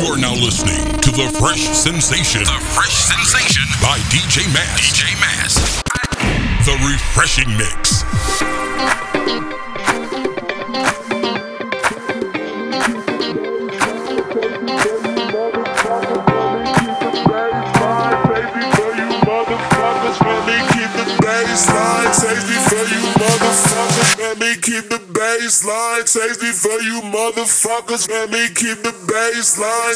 You are now listening to The Fresh Sensation. The Fresh Sensation by DJ Mass. DJ Mass. The Refreshing Mix. keep the baseline. Takes me for you motherfuckers. Let me keep the baseline.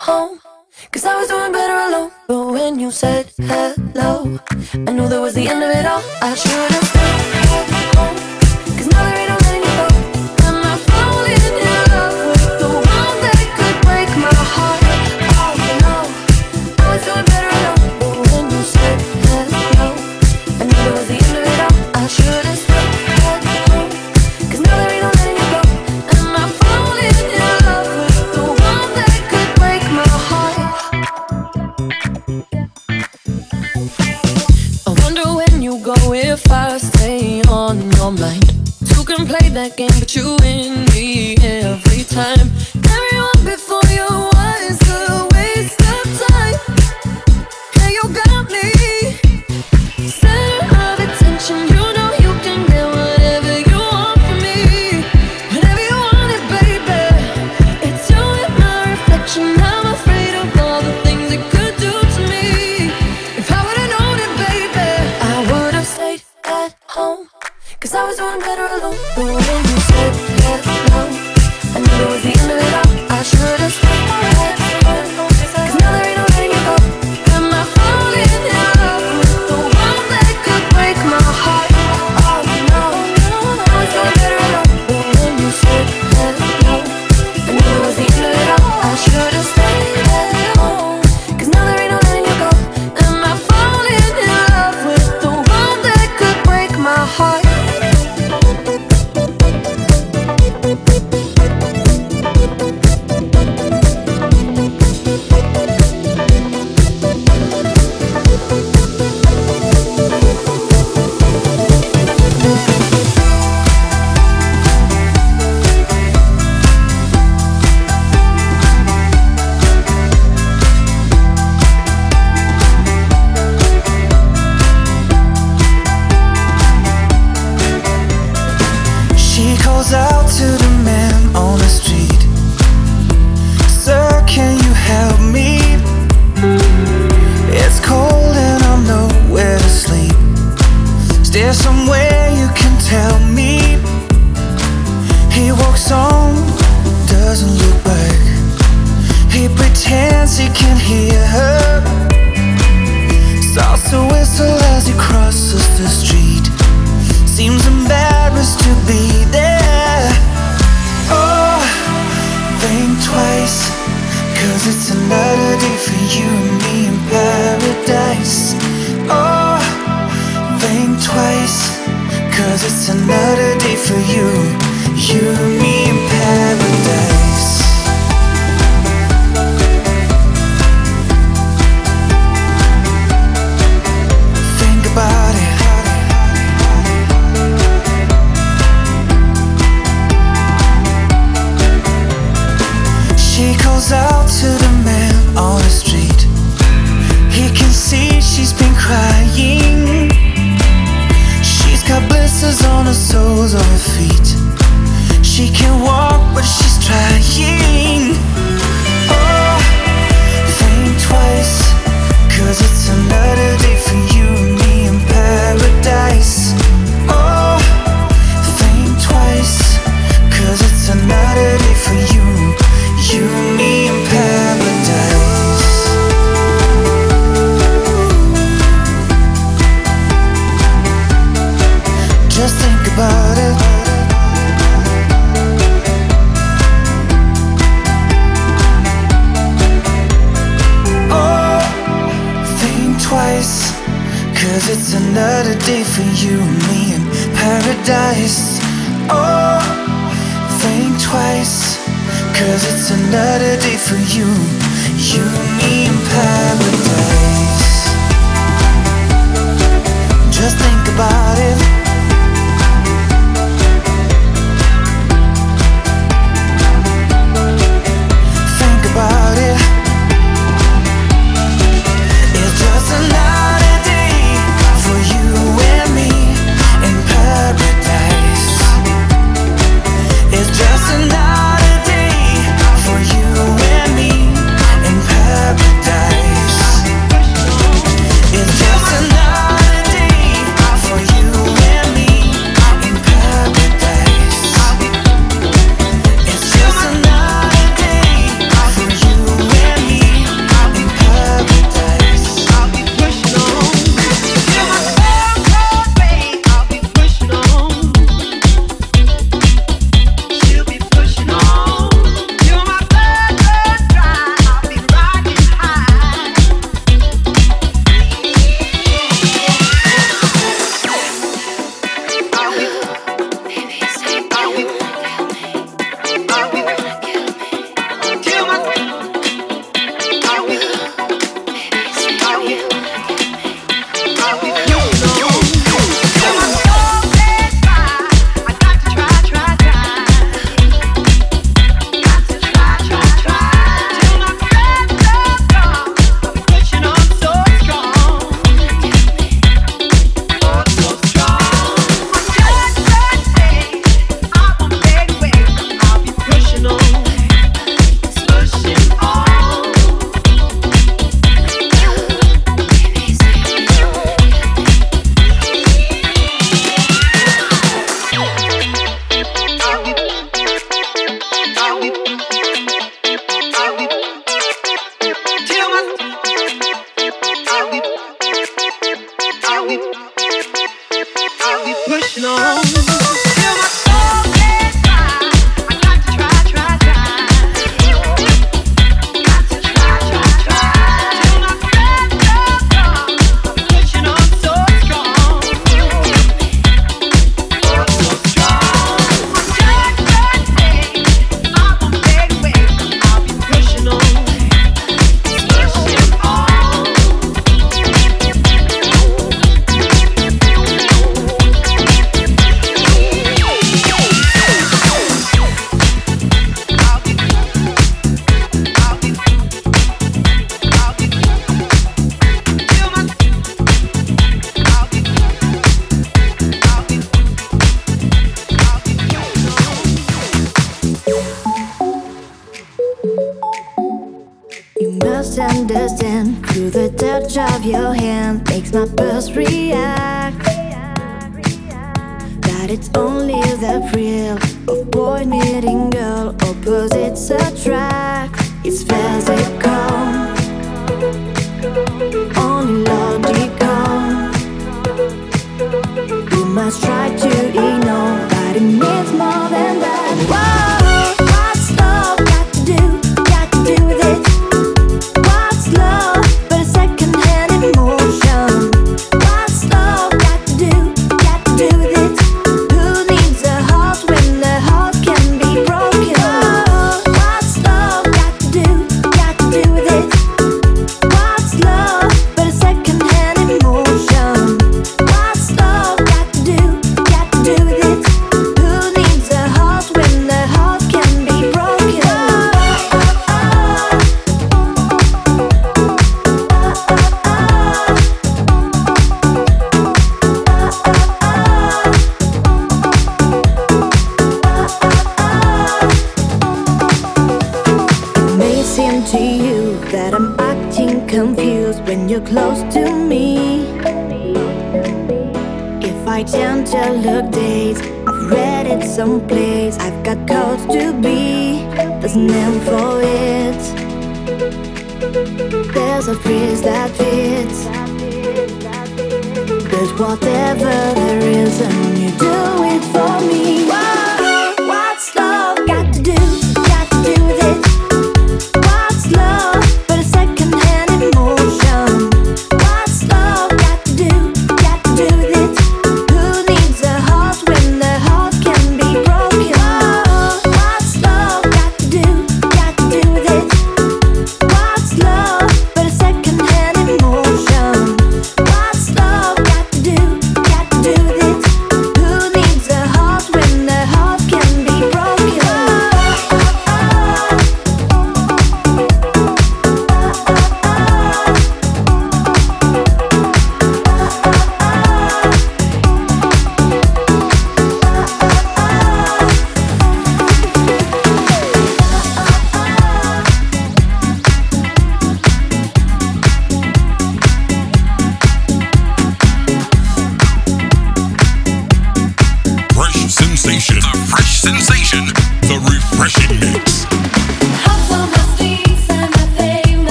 home. Cause I was doing better alone. But when you said hello, I knew that was the end of it all. I should've. you and me in paradise. Oh, think twice, cause it's another day for you, you and me.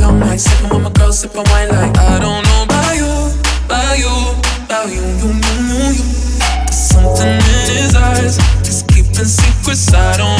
long night. Sipping with my girl, sipping wine like I don't know about you, about you, about you, you, you, you, you. There's something in his eyes, he's keeping secrets I don't.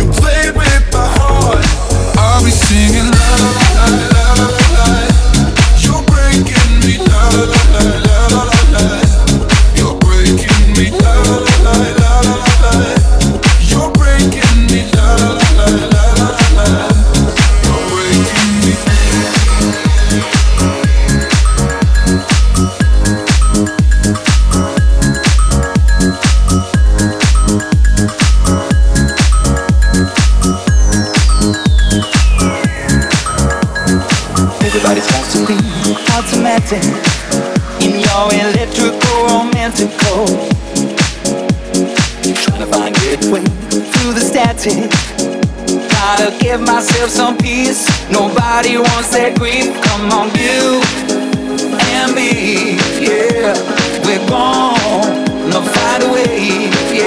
la la la automatic in your electrical romantical. Trying to find your way through the static. Gotta give myself some peace. Nobody wants that grief. Come on, you and me, yeah. We're gonna find a way, yeah.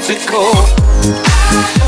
magical. I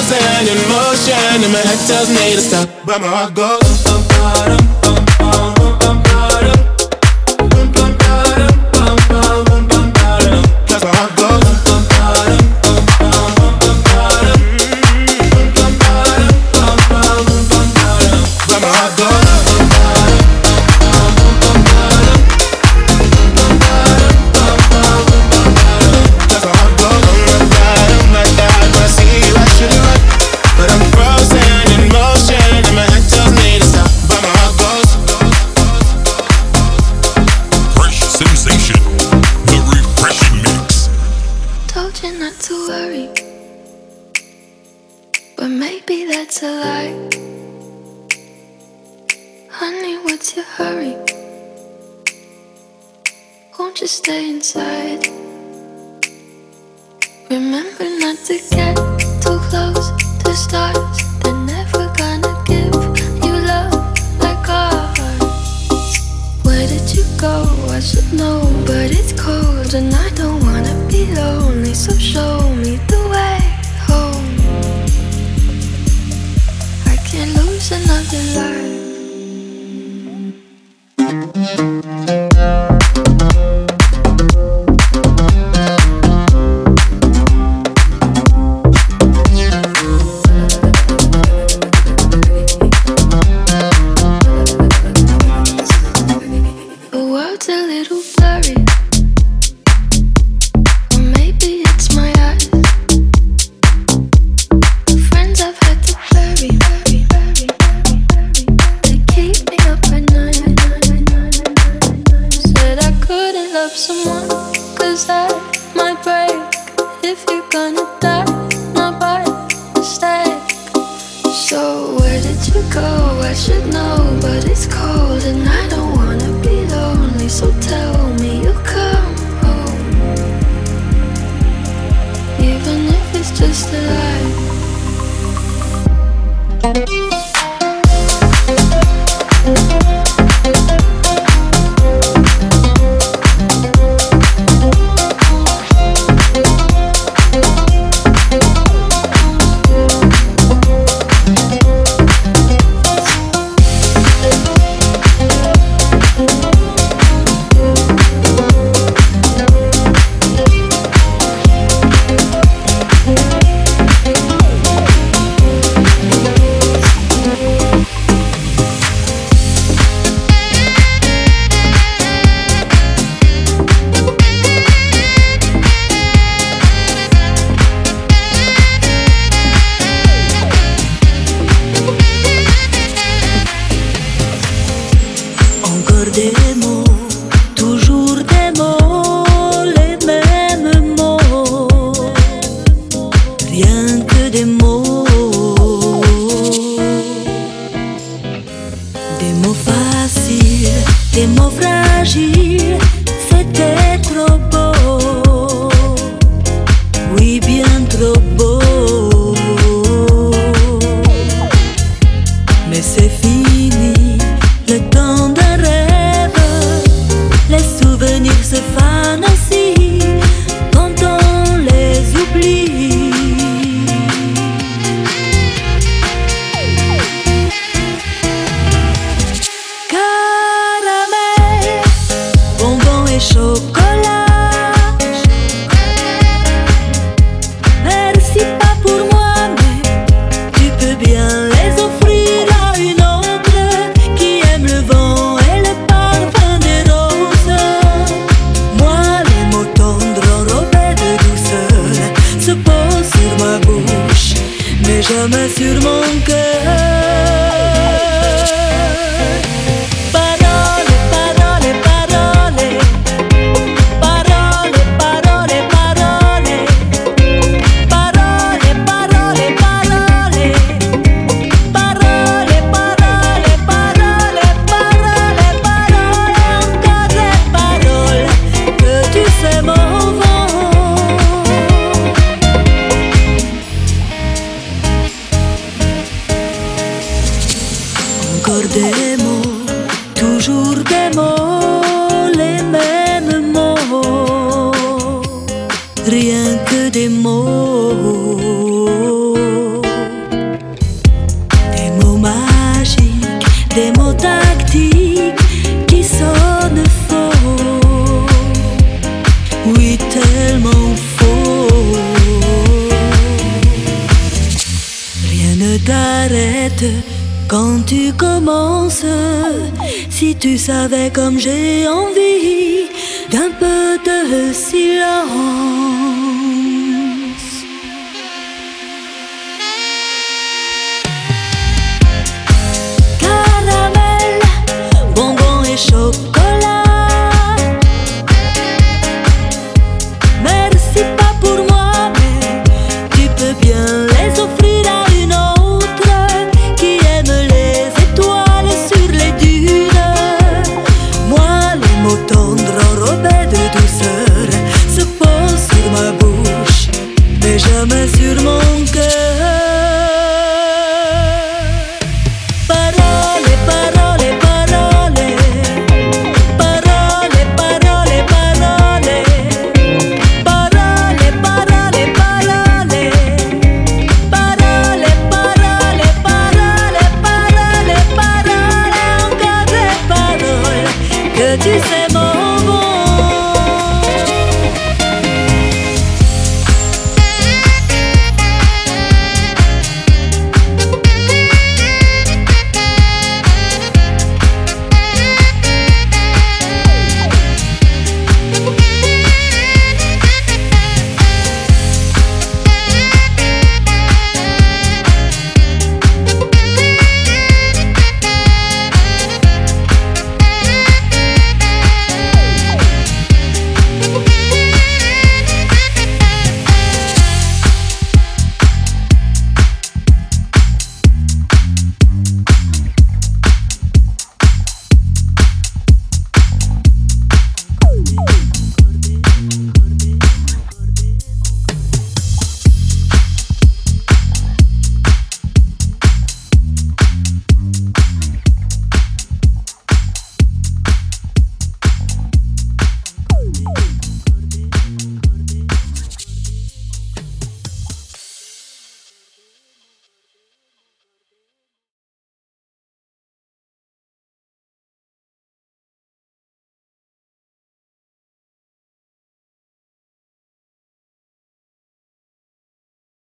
wheels in motion, and my head tells me to stop, but my heart goes. Up, up, up, oui tellement faux. Rien ne t'arrête quand tu commences. Si tu savais comme j'ai envie d'un peu de silence.